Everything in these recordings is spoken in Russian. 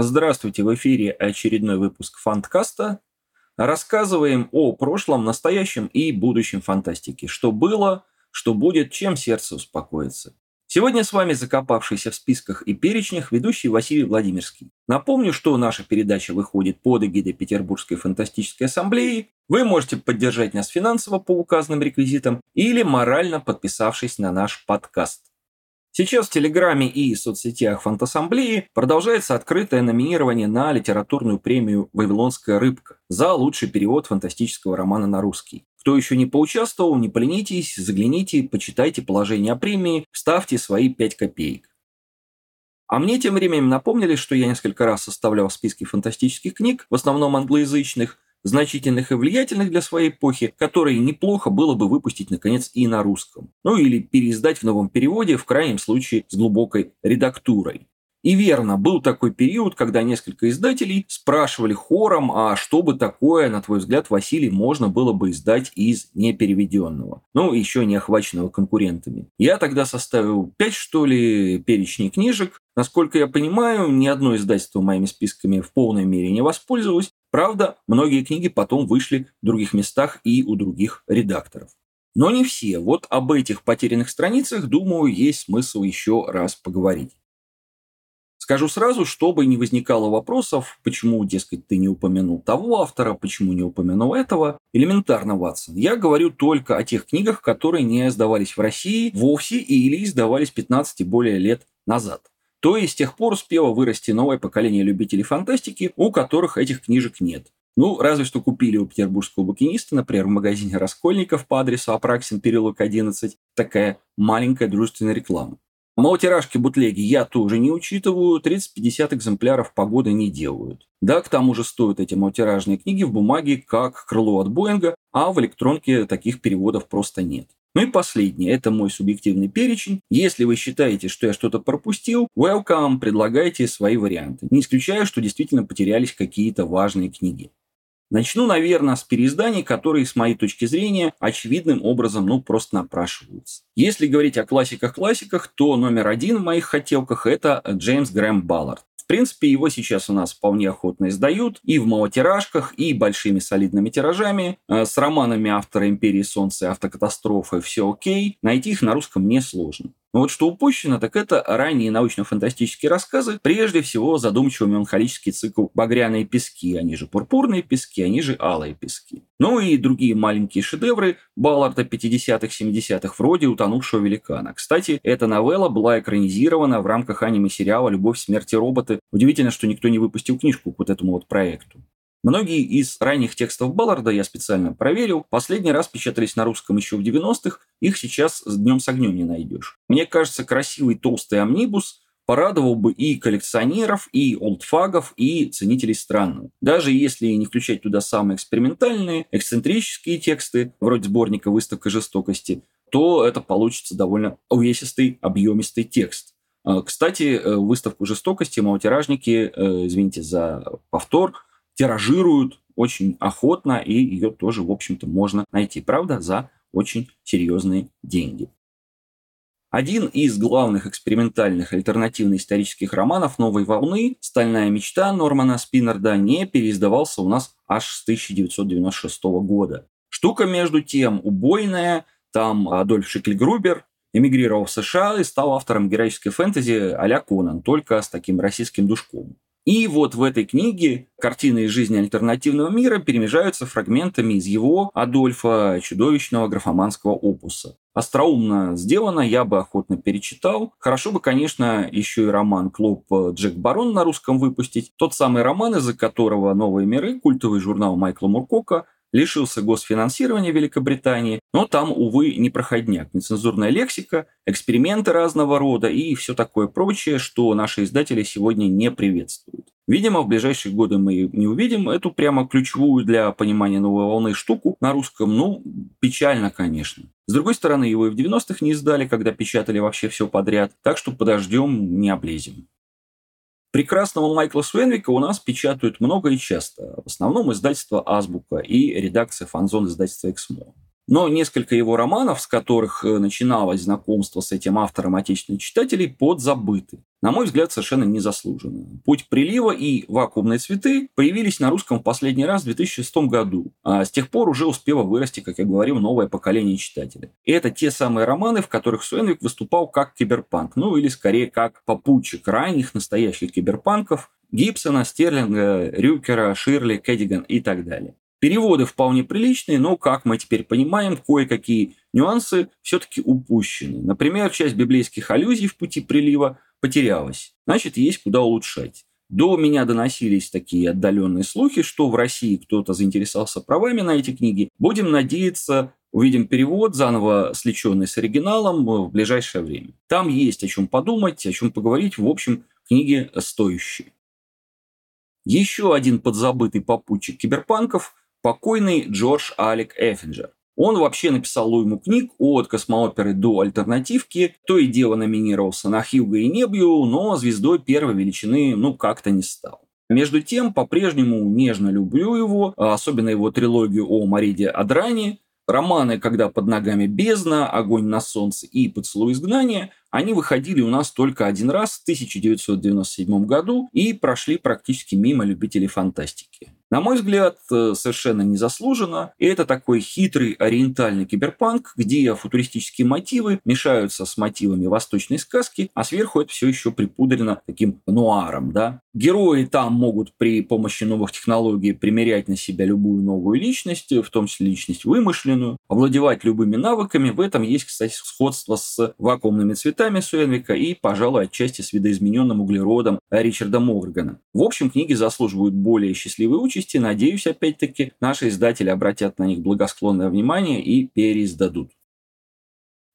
Здравствуйте, в эфире очередной выпуск Фанткаста. Рассказываем о прошлом, настоящем и будущем фантастики. Что было, что будет, чем сердце успокоится. Сегодня с вами закопавшийся в списках и перечнях ведущий Василий Владимирский. Напомню, что наша передача выходит под эгидой Петербургской фантастической ассамблеи. Вы можете поддержать нас финансово по указанным реквизитам или морально подписавшись на наш подкаст. Сейчас в Телеграме и соцсетях Фантассамблеи продолжается открытое номинирование на литературную премию «Вавилонская рыбка» за лучший перевод фантастического романа на русский. Кто еще не поучаствовал, не поленитесь, загляните, почитайте положение о премии, ставьте свои 5 копеек. А мне тем временем напомнили, что я несколько раз составлял списки фантастических книг, в основном англоязычных, значительных и влиятельных для своей эпохи, которые неплохо было бы выпустить, наконец, и на русском. Ну или переиздать в новом переводе, в крайнем случае с глубокой редактурой. И верно, был такой период, когда несколько издателей спрашивали хором, а что бы такое, на твой взгляд, Василий, можно было бы издать из непереведенного, ну, еще не охваченного конкурентами. Я тогда составил пять, что ли, перечней книжек. Насколько я понимаю, ни одно издательство моими списками в полной мере не воспользовалось. Правда, многие книги потом вышли в других местах и у других редакторов. Но не все. Вот об этих потерянных страницах, думаю, есть смысл еще раз поговорить. Скажу сразу, чтобы не возникало вопросов, почему, дескать, ты не упомянул того автора, почему не упомянул этого. Элементарно, Ватсон. Я говорю только о тех книгах, которые не издавались в России вовсе или издавались 15 и более лет назад. То есть с тех пор успело вырасти новое поколение любителей фантастики, у которых этих книжек нет. Ну, разве что купили у петербургского букиниста, например, в магазине Раскольников по адресу Апраксин, переулок 11, такая маленькая дружественная реклама. Малотиражки бутлеги я тоже не учитываю, 30-50 экземпляров погоды не делают. Да, к тому же стоят эти малотиражные книги в бумаге как крыло от Боинга, а в электронке таких переводов просто нет. Ну и последнее, это мой субъективный перечень. Если вы считаете, что я что-то пропустил, welcome, предлагайте свои варианты. Не исключаю, что действительно потерялись какие-то важные книги. Начну, наверное, с переизданий, которые, с моей точки зрения, очевидным образом, ну, просто напрашиваются. Если говорить о классиках-классиках, то номер один в моих хотелках – это Джеймс Грэм Баллард. Принципе, его сейчас у нас вполне охотно издают и в малотиражках, и большими солидными тиражами. Э, с романами автора «Империи Солнца» и «Автокатастрофы» все окей. Найти их на русском несложно. Но вот что упущено, так это ранние научно-фантастические рассказы, прежде всего задумчивый меланхолический цикл «Багряные пески», они же «Пурпурные пески», они же «Алые пески». Ну и другие маленькие шедевры Балларда 50-х, 70-х, вроде «Утонувшего великана». Кстати, эта новелла была экранизирована в рамках аниме-сериала «Любовь, смерти роботы». Удивительно, что никто не выпустил книжку к вот этому вот проекту. Многие из ранних текстов Балларда я специально проверил. Последний раз печатались на русском еще в 90-х. Их сейчас с днем с огнем не найдешь. Мне кажется, красивый толстый амнибус порадовал бы и коллекционеров, и олдфагов, и ценителей странного. Даже если не включать туда самые экспериментальные, эксцентрические тексты, вроде сборника «Выставка жестокости», то это получится довольно увесистый, объемистый текст. А, кстати, э, выставку жестокости малотиражники, э, извините за повтор, тиражируют очень охотно, и ее тоже, в общем-то, можно найти. Правда, за очень серьезные деньги. Один из главных экспериментальных альтернативно-исторических романов новой волны «Стальная мечта» Нормана Спиннерда не переиздавался у нас аж с 1996 года. Штука, между тем, убойная. Там Адольф Шикльгрубер эмигрировал в США и стал автором героической фэнтези а-ля Конан, только с таким российским душком. И вот в этой книге картины из жизни альтернативного мира перемежаются фрагментами из его, Адольфа, чудовищного графоманского опуса. Остроумно сделано, я бы охотно перечитал. Хорошо бы, конечно, еще и роман «Клуб Джек Барон» на русском выпустить. Тот самый роман, из-за которого «Новые миры», культовый журнал Майкла Муркока, лишился госфинансирования Великобритании, но там, увы, не проходняк, нецензурная лексика, эксперименты разного рода и все такое прочее, что наши издатели сегодня не приветствуют. Видимо, в ближайшие годы мы не увидим эту прямо ключевую для понимания новой волны штуку на русском. Ну, печально, конечно. С другой стороны, его и в 90-х не издали, когда печатали вообще все подряд, так что подождем, не облезем. Прекрасного Майкла Свенвика у нас печатают много и часто. В основном издательство «Азбука» и редакция «Фанзон» издательства «Эксмо». Но несколько его романов, с которых э, начиналось знакомство с этим автором отечественных читателей, подзабыты. На мой взгляд, совершенно незаслуженно. «Путь прилива» и «Вакуумные цветы» появились на русском в последний раз в 2006 году, а с тех пор уже успело вырасти, как я говорил, новое поколение читателей. И это те самые романы, в которых Суэнвик выступал как киберпанк, ну или скорее как попутчик ранних настоящих киберпанков, Гибсона, Стерлинга, Рюкера, Ширли, Кэддиган и так далее. Переводы вполне приличные, но, как мы теперь понимаем, кое-какие нюансы все-таки упущены. Например, часть библейских аллюзий в пути прилива потерялась. Значит, есть куда улучшать. До меня доносились такие отдаленные слухи, что в России кто-то заинтересовался правами на эти книги. Будем надеяться, увидим перевод, заново сличенный с оригиналом в ближайшее время. Там есть о чем подумать, о чем поговорить. В общем, книги стоящие. Еще один подзабытый попутчик киберпанков – покойный Джордж Алек Эффинджер. Он вообще написал уйму книг от космооперы до альтернативки, то и дело номинировался на Хьюга и Небью, но звездой первой величины ну как-то не стал. Между тем, по-прежнему нежно люблю его, особенно его трилогию о Мариде Адране, романы «Когда под ногами бездна», «Огонь на солнце» и «Поцелуй изгнания» они выходили у нас только один раз в 1997 году и прошли практически мимо любителей фантастики. На мой взгляд, э, совершенно незаслуженно. И это такой хитрый ориентальный киберпанк, где футуристические мотивы мешаются с мотивами восточной сказки, а сверху это все еще припудрено таким нуаром. Да? Герои там могут при помощи новых технологий примерять на себя любую новую личность, в том числе личность вымышленную, овладевать любыми навыками. В этом есть, кстати, сходство с вакуумными цветами Суэнвика и, пожалуй, отчасти с видоизмененным углеродом Ричарда Моргана. В общем, книги заслуживают более счастливой участи. Надеюсь, опять-таки, наши издатели обратят на них благосклонное внимание и переиздадут.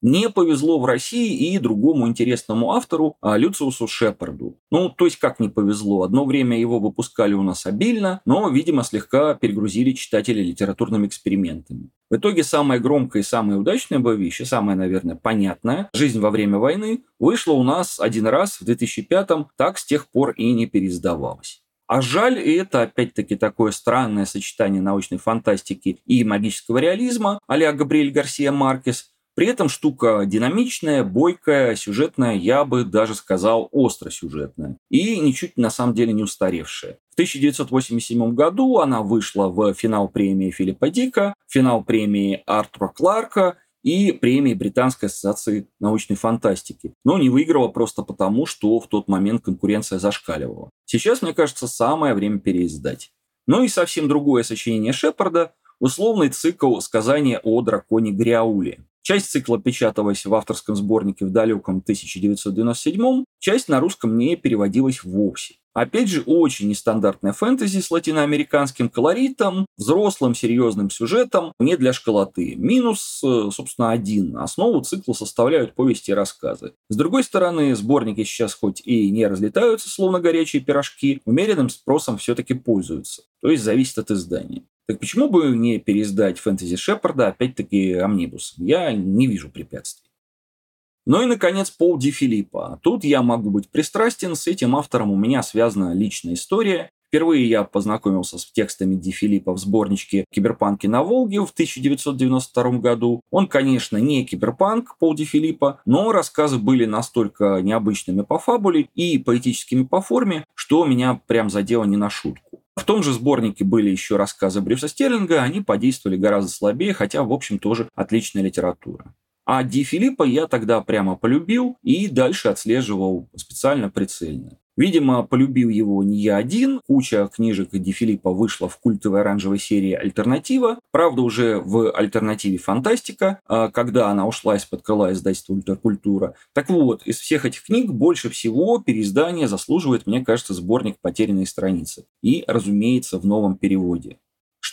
Не повезло в России и другому интересному автору, а, Люциусу Шепарду. Ну, то есть как не повезло. Одно время его выпускали у нас обильно, но, видимо, слегка перегрузили читателей литературными экспериментами. В итоге самая громкая и самая удачная боевище, самая, наверное, понятная «Жизнь во время войны» вышла у нас один раз в 2005-м, так с тех пор и не переиздавалась. А жаль, и это опять-таки такое странное сочетание научной фантастики и магического реализма а-ля Габриэль Гарсия Маркес. При этом штука динамичная, бойкая, сюжетная, я бы даже сказал остросюжетная. И ничуть на самом деле не устаревшая. В 1987 году она вышла в финал премии Филиппа Дика, финал премии Артура Кларка и премии Британской ассоциации научной фантастики. Но не выиграла просто потому, что в тот момент конкуренция зашкаливала. Сейчас, мне кажется, самое время переиздать. Ну и совсем другое сочинение Шепарда – условный цикл сказания о драконе Гриауле. Часть цикла печаталась в авторском сборнике в далеком 1997 часть на русском не переводилась вовсе. Опять же, очень нестандартная фэнтези с латиноамериканским колоритом, взрослым серьезным сюжетом, не для школоты. Минус, э, собственно, один. Основу цикла составляют повести и рассказы. С другой стороны, сборники сейчас хоть и не разлетаются, словно горячие пирожки, умеренным спросом все-таки пользуются. То есть зависит от издания. Так почему бы не переиздать фэнтези Шепарда опять-таки амнибусом? Я не вижу препятствий. Ну и, наконец, Пол Ди Филиппа. Тут я могу быть пристрастен, с этим автором у меня связана личная история. Впервые я познакомился с текстами Ди Филиппа в сборничке «Киберпанки на Волге» в 1992 году. Он, конечно, не киберпанк Пол Ди Филиппа, но рассказы были настолько необычными по фабуле и поэтическими по форме, что меня прям задело не на шутку. В том же сборнике были еще рассказы Брюса Стерлинга, они подействовали гораздо слабее, хотя, в общем, тоже отличная литература. А Ди Филиппа я тогда прямо полюбил и дальше отслеживал специально прицельно. Видимо, полюбил его не я один. Куча книжек Ди Филиппа вышла в культовой оранжевой серии «Альтернатива». Правда, уже в альтернативе «Фантастика», а, когда она ушла из-под крыла издательства «Ультракультура». Так вот, из всех этих книг больше всего переиздание заслуживает, мне кажется, сборник «Потерянные страницы». И, разумеется, в новом переводе.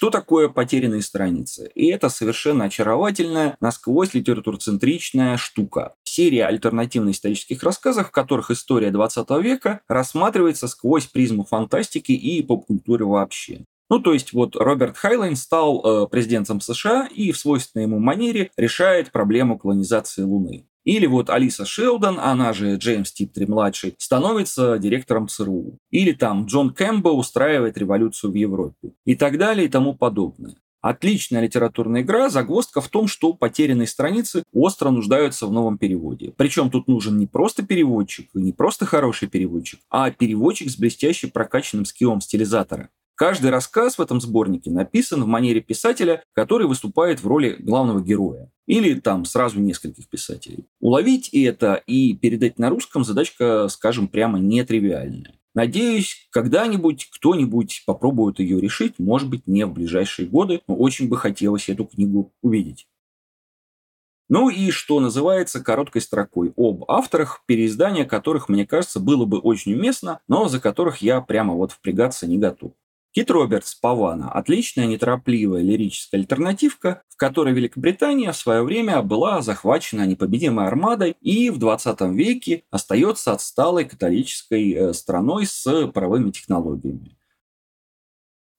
Что такое потерянные страницы? И это совершенно очаровательная, насквозь литературоцентричная штука. Серия альтернативных исторических рассказов, в которых история 20 века рассматривается сквозь призму фантастики и поп-культуры вообще. Ну, то есть вот Роберт Хайнлайн стал э, президентом США и в свойственной ему манере решает проблему колонизации Луны. Или вот Алиса Шелдон, она же Джеймс Типтри-младший, становится директором ЦРУ. Или там Джон Кэмпбелл устраивает революцию в Европе. И так далее и тому подобное. Отличная литературная игра, загвоздка в том, что потерянные страницы остро нуждаются в новом переводе. Причем тут нужен не просто переводчик, не просто хороший переводчик, а переводчик с блестяще прокачанным скиллом стилизатора. Каждый рассказ в этом сборнике написан в манере писателя, который выступает в роли главного героя. Или там сразу нескольких писателей. Уловить это и передать на русском задачка, скажем прямо, нетривиальная. Надеюсь, когда-нибудь кто-нибудь попробует ее решить, может быть, не в ближайшие годы, но очень бы хотелось эту книгу увидеть. Ну и что называется короткой строкой об авторах, переиздания которых, мне кажется, было бы очень уместно, но за которых я прямо вот впрягаться не готов. Кит Робертс Павана – отличная неторопливая лирическая альтернативка, в которой Великобритания в свое время была захвачена непобедимой армадой и в 20 веке остается отсталой католической э, страной с паровыми технологиями.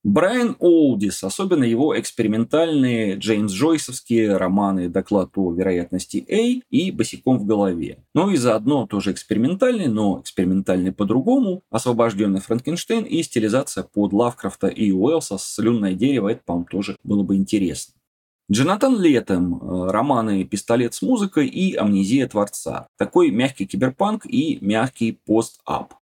Брайан Олдис, особенно его экспериментальные Джеймс Джойсовские романы «Доклад о вероятности A» и «Босиком в голове». Ну и заодно тоже экспериментальный, но экспериментальный по-другому, «Освобожденный Франкенштейн» и стилизация под Лавкрафта и Уэллса «Слюнное дерево», это, по-моему, тоже было бы интересно. Джонатан Летом, э, романы «Пистолет с музыкой» и «Амнезия Творца». Такой мягкий киберпанк и мягкий пост-ап.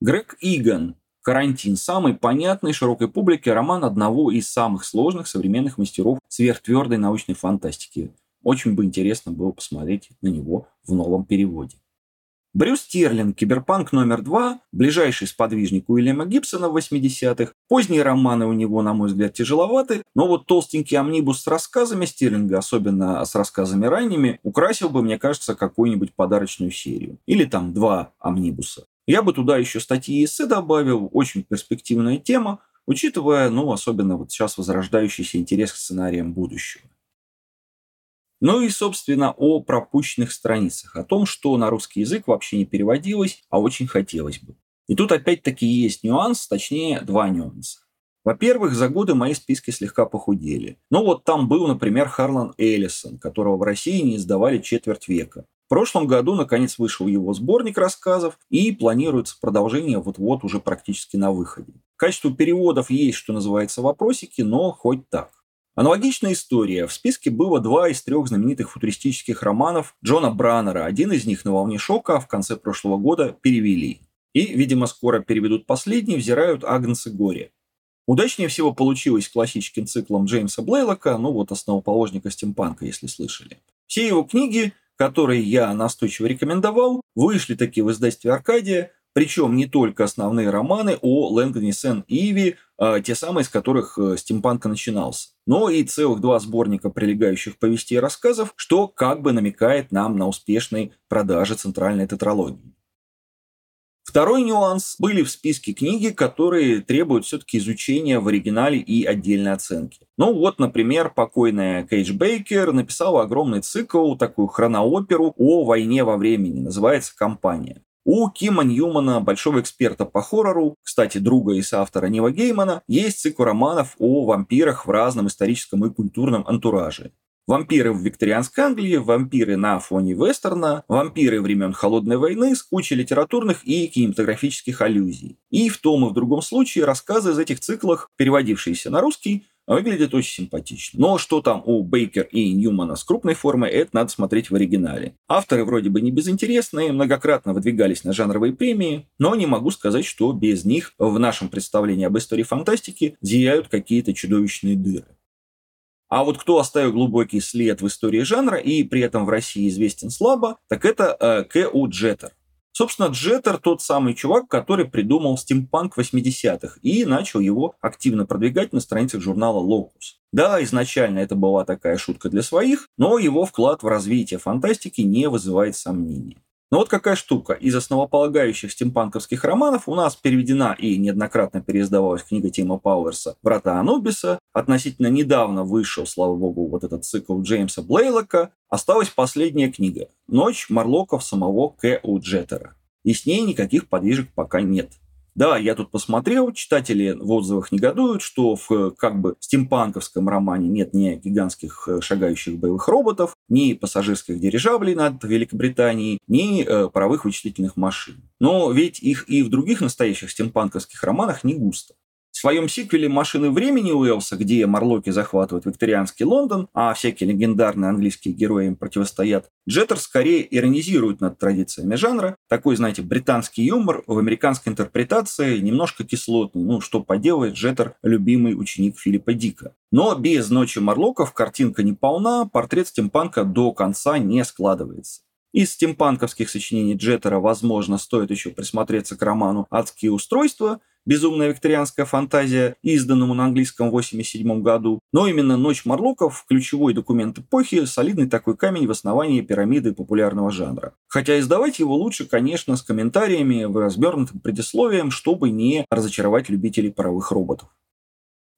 Грег Иган, «Карантин» – самый понятный широкой публике роман одного из самых сложных современных мастеров сверхтвердой научной фантастики. Очень бы интересно было посмотреть на него в новом переводе. Брюс Стерлинг, киберпанк номер два, ближайший сподвижник Уильяма Гибсона в 80-х. Поздние романы у него, на мой взгляд, тяжеловаты, но вот толстенький амнибус с рассказами Стерлинга, особенно с рассказами ранними, украсил бы, мне кажется, какую-нибудь подарочную серию. Или там два амнибуса. Я бы туда еще статьи и эссе добавил, очень перспективная тема, учитывая, ну, особенно вот сейчас возрождающийся интерес к сценариям будущего. Ну и, собственно, о пропущенных страницах, о том, что на русский язык вообще не переводилось, а очень хотелось бы. И тут опять-таки есть нюанс, точнее, два нюанса. Во-первых, за годы мои списки слегка похудели. Ну вот там был, например, Харлан Эллисон, которого в России не издавали четверть века прошлом году, наконец, вышел его сборник рассказов, и планируется продолжение вот-вот уже практически на выходе. Качество переводов есть, что называется, вопросики, но хоть так. Аналогичная история. В списке было два из трех знаменитых футуристических романов Джона Браннера. Один из них на волне шока в конце прошлого года перевели. И, видимо, скоро переведут последний, взирают Агнес и Горе. Удачнее всего получилось классическим циклом Джеймса Блейлока, ну вот основоположника стимпанка, если слышали. Все его книги которые я настойчиво рекомендовал, вышли такие в издательстве «Аркадия», причем не только основные романы о Лэнгдоне Сен Иви, а те самые, с которых э, стимпанк начинался, но и целых два сборника прилегающих повестей и рассказов, что как бы намекает нам на успешные продажи центральной тетралогии. Второй нюанс. Были в списке книги, которые требуют все-таки изучения в оригинале и отдельной оценки. Ну вот, например, покойная Кейдж Бейкер написала огромный цикл, такую хронооперу о войне во времени, называется «Компания». У Кима Ньюмана, большого эксперта по хоррору, кстати, друга и соавтора Нива Геймана, есть цикл романов о вампирах в разном историческом и культурном антураже. Вампиры в викторианской Англии, вампиры на фоне вестерна, вампиры времен Холодной войны с кучей литературных и кинематографических аллюзий. И в том и в другом случае рассказы из этих циклов, переводившиеся на русский, выглядят очень симпатично. Но что там у Бейкер и Ньюмана с крупной формой, это надо смотреть в оригинале. Авторы вроде бы не безинтересные, многократно выдвигались на жанровые премии, но не могу сказать, что без них в нашем представлении об истории фантастики зияют какие-то чудовищные дыры. А вот кто оставил глубокий след в истории жанра и при этом в России известен слабо, так это э, К.У. Джеттер. Собственно, Джеттер тот самый чувак, который придумал стимпанк 80-х и начал его активно продвигать на страницах журнала Locus. Да, изначально это была такая шутка для своих, но его вклад в развитие фантастики не вызывает сомнений. Но вот какая штука. Из основополагающих стимпанковских романов у нас переведена и неоднократно переиздавалась книга Тима Пауэрса «Врата Анубиса». Относительно недавно вышел, слава богу, вот этот цикл Джеймса Блейлока. Осталась последняя книга «Ночь Марлоков самого К. У. Джеттера». И с ней никаких подвижек пока нет. Да, я тут посмотрел, читатели в отзывах негодуют, что в как бы стимпанковском романе нет ни гигантских э, шагающих боевых роботов, ни пассажирских дирижаблей над Великобританией, ни э, паровых вычислительных машин. Но ведь их и в других настоящих стимпанковских романах не густо. Своем сиквеле «Машины времени» Уэллса, где Марлоки захватывают викторианский Лондон, а всякие легендарные английские герои им противостоят, Джеттер скорее иронизирует над традициями жанра. Такой, знаете, британский юмор в американской интерпретации немножко кислотный. Ну, что поделает, Джеттер – любимый ученик Филиппа Дика. Но без «Ночи Марлоков» картинка не полна, портрет стимпанка до конца не складывается. Из стимпанковских сочинений Джеттера, возможно, стоит еще присмотреться к роману «Адские устройства», «Безумная викторианская фантазия», изданному на английском в 1987 году. Но именно «Ночь Марлоков» – ключевой документ эпохи, солидный такой камень в основании пирамиды популярного жанра. Хотя издавать его лучше, конечно, с комментариями, в развернутым предисловием, чтобы не разочаровать любителей паровых роботов.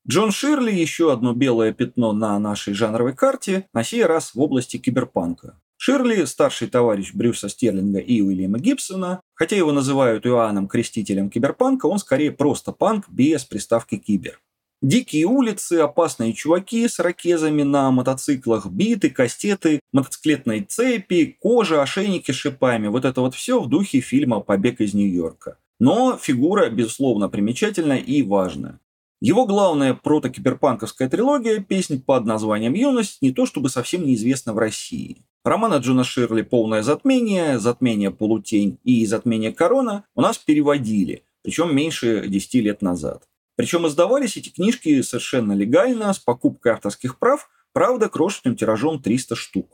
Джон Ширли – еще одно белое пятно на нашей жанровой карте, на сей раз в области киберпанка. Ширли – старший товарищ Брюса Стерлинга и Уильяма Гибсона. Хотя его называют Иоанном Крестителем киберпанка, он скорее просто панк без приставки «кибер». Дикие улицы, опасные чуваки с ракезами на мотоциклах, биты, кастеты, мотоциклетные цепи, кожа, ошейники с шипами. Вот это вот все в духе фильма «Побег из Нью-Йорка». Но фигура, безусловно, примечательная и важная. Его главная протокиберпанковская трилогия, песня под названием «Юность», не то чтобы совсем неизвестна в России. Романа Джона Ширли «Полное затмение», «Затмение полутень» и «Затмение корона» у нас переводили, причем меньше 10 лет назад. Причем издавались эти книжки совершенно легально, с покупкой авторских прав, правда, крошечным тиражом 300 штук.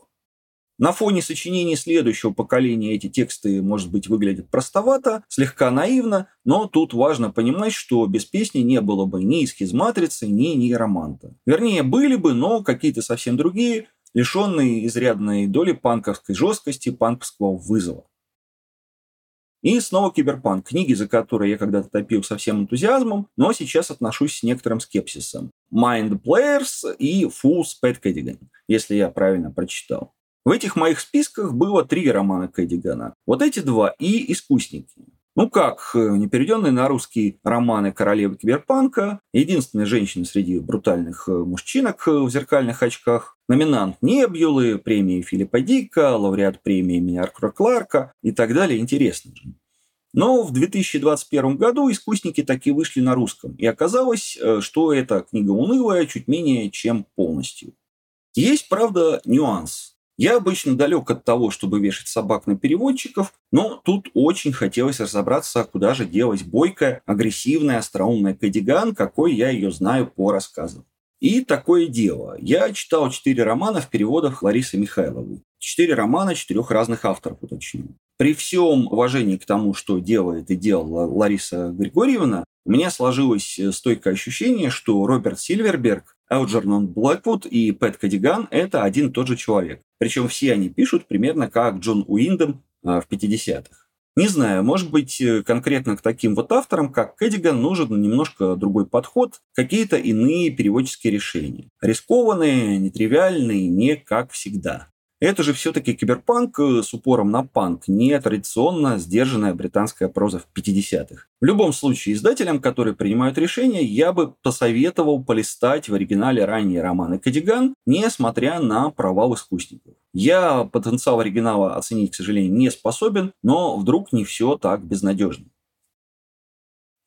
На фоне сочинений следующего поколения эти тексты, может быть, выглядят простовато, слегка наивно, но тут важно понимать, что без песни не было бы ни схизматрицы, ни нейроманта. Вернее, были бы, но какие-то совсем другие, лишенный изрядной доли панковской жесткости, панковского вызова. И снова киберпанк, книги, за которые я когда-то топил со всем энтузиазмом, но сейчас отношусь с некоторым скепсисом. Mind Players и Fools Pet Cadigan, если я правильно прочитал. В этих моих списках было три романа Кэддигана. Вот эти два и «Искусники». Ну как, э, непереведенные на русский романы королевы киберпанка, единственная женщина среди брутальных э, мужчинок э, в зеркальных очках, номинант Небьюлы, премии Филиппа Дика, лауреат премии имени Кларка и так далее. Интересно же. Но в 2021 году «Искусники» таки вышли на русском, и оказалось, что эта книга унылая чуть менее чем полностью. Есть, правда, нюанс – я обычно далек от того, чтобы вешать собак на переводчиков, но тут очень хотелось разобраться, куда же делась бойкая, агрессивная, остроумная Кадиган, какой я ее знаю по рассказам. И такое дело. Я читал четыре романа в переводах Ларисы Михайловой. Четыре романа четырех разных авторов, уточню. При всем уважении к тому, что делает и делала Лариса Григорьевна, у меня сложилось стойкое ощущение, что Роберт Сильверберг Элджернон Блэквуд и Пэт Кадиган – это один и тот же человек. Причем все они пишут примерно как Джон Уиндом а, в 50-х. Не знаю, может быть, э, конкретно к таким вот авторам, как Кэддиган, нужен немножко другой подход, какие-то иные переводческие решения. Рискованные, нетривиальные, не как всегда. Это же все-таки киберпанк э, с упором на панк, не традиционно сдержанная британская проза в 50-х. В любом случае, издателям, которые принимают решения, я бы посоветовал полистать в оригинале ранние романы Кадиган, несмотря на провал искусников. Я потенциал оригинала оценить, к сожалению, не способен, но вдруг не все так безнадежно.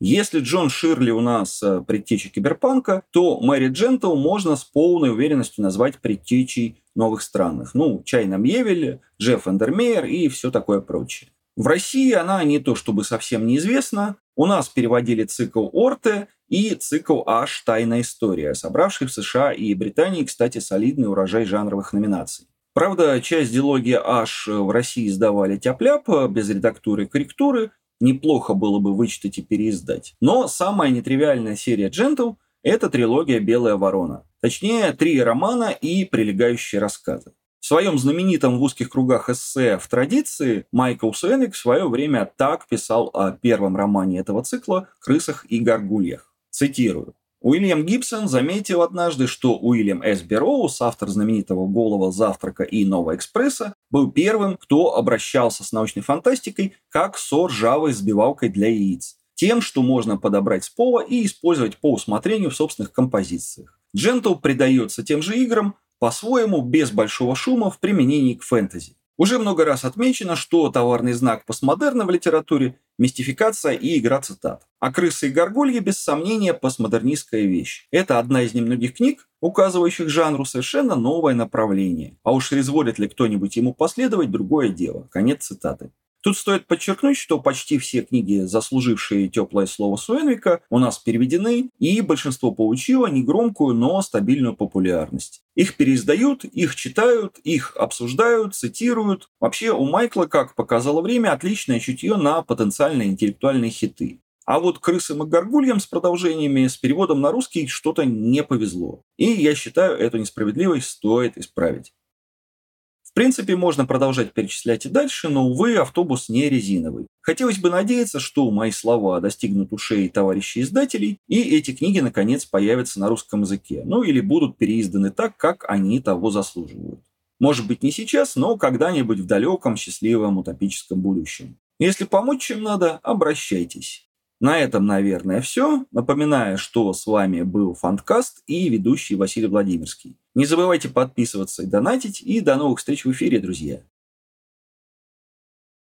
Если Джон Ширли у нас э, предтеча киберпанка, то Мэри Джентл можно с полной уверенностью назвать предтечей новых странных. Ну, Чайна Мьевель, Джефф Эндермейер и все такое прочее. В России она не то чтобы совсем неизвестна. У нас переводили цикл Орте и цикл Аш «Тайная история», собравший в США и Британии, кстати, солидный урожай жанровых номинаций. Правда, часть дилогии Аш в России издавали тяп без редактуры и корректуры, неплохо было бы вычитать и переиздать. Но самая нетривиальная серия Джентл – это трилогия «Белая ворона». Точнее, три романа и прилегающие рассказы. В своем знаменитом в узких кругах эссе «В традиции» Майкл Суэник в свое время так писал о первом романе этого цикла «Крысах и горгульях». Цитирую. Уильям Гибсон заметил однажды, что Уильям С. Берроуз, автор знаменитого «Голого завтрака» и «Нового экспресса», был первым, кто обращался с научной фантастикой как со ржавой сбивалкой для яиц. Тем, что можно подобрать с пола и использовать по усмотрению в собственных композициях. Джентл предается тем же играм, по-своему, без большого шума в применении к фэнтези. Уже много раз отмечено, что товарный знак постмодерна в литературе – мистификация и игра цитат. А «Крысы и горгульи» без сомнения постмодернистская вещь. Это одна из немногих книг, указывающих жанру совершенно новое направление. А уж резволит ли кто-нибудь ему последовать – другое дело. Конец цитаты. Тут стоит подчеркнуть, что почти все книги, заслужившие теплое слово Суэнвика, у нас переведены, и большинство получило негромкую, но стабильную популярность. Их переиздают, их читают, их обсуждают, цитируют. Вообще у Майкла, как показало время, отличное чутье на потенциальные интеллектуальные хиты. А вот крысам и горгульям с продолжениями, с переводом на русский что-то не повезло. И я считаю, эту несправедливость стоит исправить. В принципе, можно продолжать перечислять и дальше, но, увы, автобус не резиновый. Хотелось бы надеяться, что мои слова достигнут ушей товарищей издателей, и эти книги, наконец, появятся на русском языке, ну или будут переизданы так, как они того заслуживают. Может быть, не сейчас, но когда-нибудь в далеком, счастливом, утопическом будущем. Если помочь чем надо, обращайтесь. На этом, наверное, все. Напоминаю, что с вами был Фанткаст и ведущий Василий Владимирский. Не забывайте подписываться и донатить. И до новых встреч в эфире, друзья.